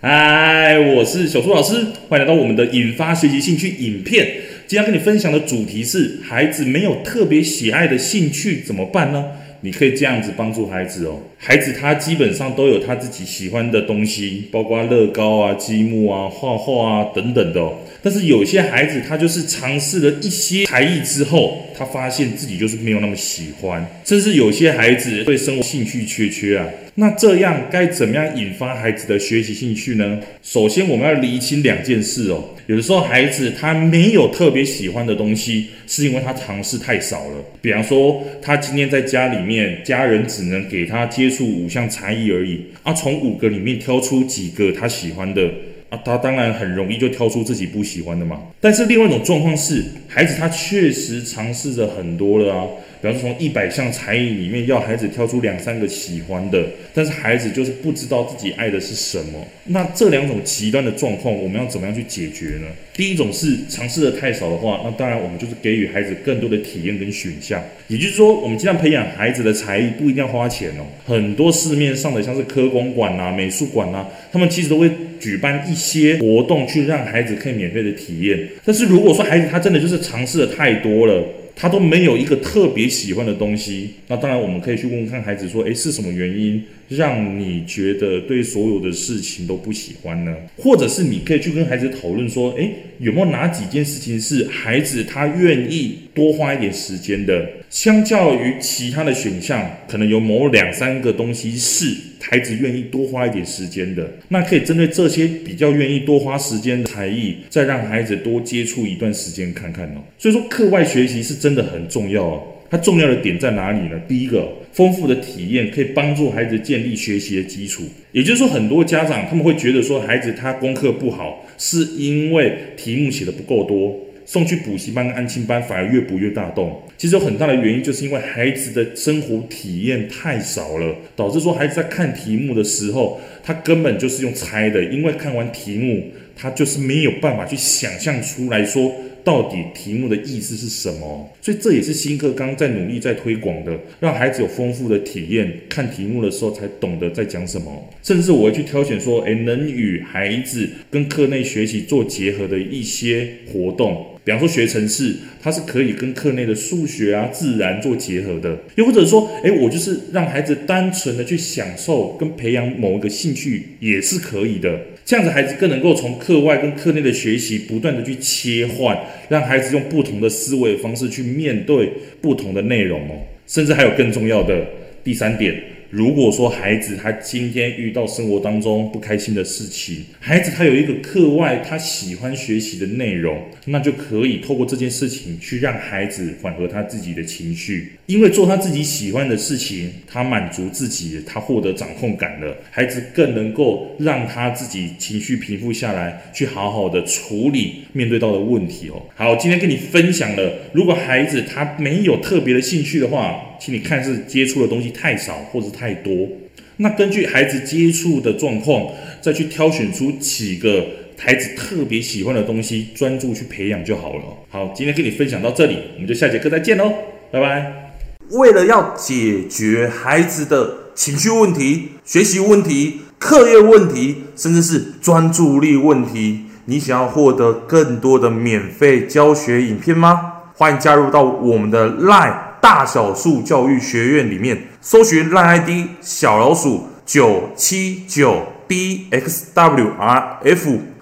嗨，我是小苏老师，欢迎来到我们的引发学习兴趣影片。今天跟你分享的主题是：孩子没有特别喜爱的兴趣怎么办呢？你可以这样子帮助孩子哦。孩子他基本上都有他自己喜欢的东西，包括乐高啊、积木啊、画画啊等等的哦。但是有些孩子他就是尝试了一些才艺之后，他发现自己就是没有那么喜欢，甚至有些孩子对生活兴趣缺缺啊。那这样该怎么样引发孩子的学习兴趣呢？首先，我们要厘清两件事哦。有的时候，孩子他没有特别喜欢的东西，是因为他尝试太少了。比方说，他今天在家里面，家人只能给他接触五项才艺而已，啊，从五个里面挑出几个他喜欢的，啊，他当然很容易就挑出自己不喜欢的嘛。但是另外一种状况是，孩子他确实尝试着很多了啊。比方说，从一百项才艺里面要孩子挑出两三个喜欢的，但是孩子就是不知道自己爱的是什么。那这两种极端的状况，我们要怎么样去解决呢？第一种是尝试的太少的话，那当然我们就是给予孩子更多的体验跟选项。也就是说，我们尽量培养孩子的才艺，不一定要花钱哦。很多市面上的像是科工馆啊、美术馆啊，他们其实都会举办一一些活动，去让孩子可以免费的体验。但是如果说孩子他真的就是尝试的太多了，他都没有一个特别喜欢的东西，那当然我们可以去问问看孩子说，诶，是什么原因让你觉得对所有的事情都不喜欢呢？或者是你可以去跟孩子讨论说，诶，有没有哪几件事情是孩子他愿意多花一点时间的？相较于其他的选项，可能有某两三个东西是。孩子愿意多花一点时间的，那可以针对这些比较愿意多花时间的才艺，再让孩子多接触一段时间看看哦。所以说，课外学习是真的很重要哦。它重要的点在哪里呢？第一个，丰富的体验可以帮助孩子建立学习的基础。也就是说，很多家长他们会觉得说，孩子他功课不好，是因为题目写的不够多。送去补习班、安亲班，反而越补越大洞。其实有很大的原因，就是因为孩子的生活体验太少了，导致说孩子在看题目的时候，他根本就是用猜的。因为看完题目，他就是没有办法去想象出来说到底题目的意思是什么。所以这也是新课纲在努力在推广的，让孩子有丰富的体验，看题目的时候才懂得在讲什么。甚至我会去挑选说，诶，能与孩子跟课内学习做结合的一些活动。比方说学程式，它是可以跟课内的数学啊、自然做结合的；又或者说，诶，我就是让孩子单纯的去享受跟培养某一个兴趣，也是可以的。这样子，孩子更能够从课外跟课内的学习不断的去切换，让孩子用不同的思维方式去面对不同的内容哦。甚至还有更重要的第三点。如果说孩子他今天遇到生活当中不开心的事情，孩子他有一个课外他喜欢学习的内容，那就可以透过这件事情去让孩子缓和他自己的情绪，因为做他自己喜欢的事情，他满足自己，他获得掌控感了，孩子更能够让他自己情绪平复下来，去好好的处理面对到的问题哦。好，今天跟你分享了，如果孩子他没有特别的兴趣的话。请你看是接触的东西太少或者太多，那根据孩子接触的状况，再去挑选出几个孩子特别喜欢的东西，专注去培养就好了。好，今天跟你分享到这里，我们就下节课再见喽，拜拜。为了要解决孩子的情绪问题、学习问题、课业问题，甚至是专注力问题，你想要获得更多的免费教学影片吗？欢迎加入到我们的 LINE。大小数教育学院里面搜寻 LINE ID 小老鼠九七九 dxwrf，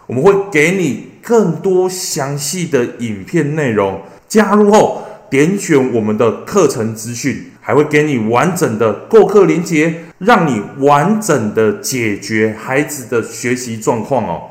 我们会给你更多详细的影片内容。加入后点选我们的课程资讯，还会给你完整的购课链接，让你完整的解决孩子的学习状况哦。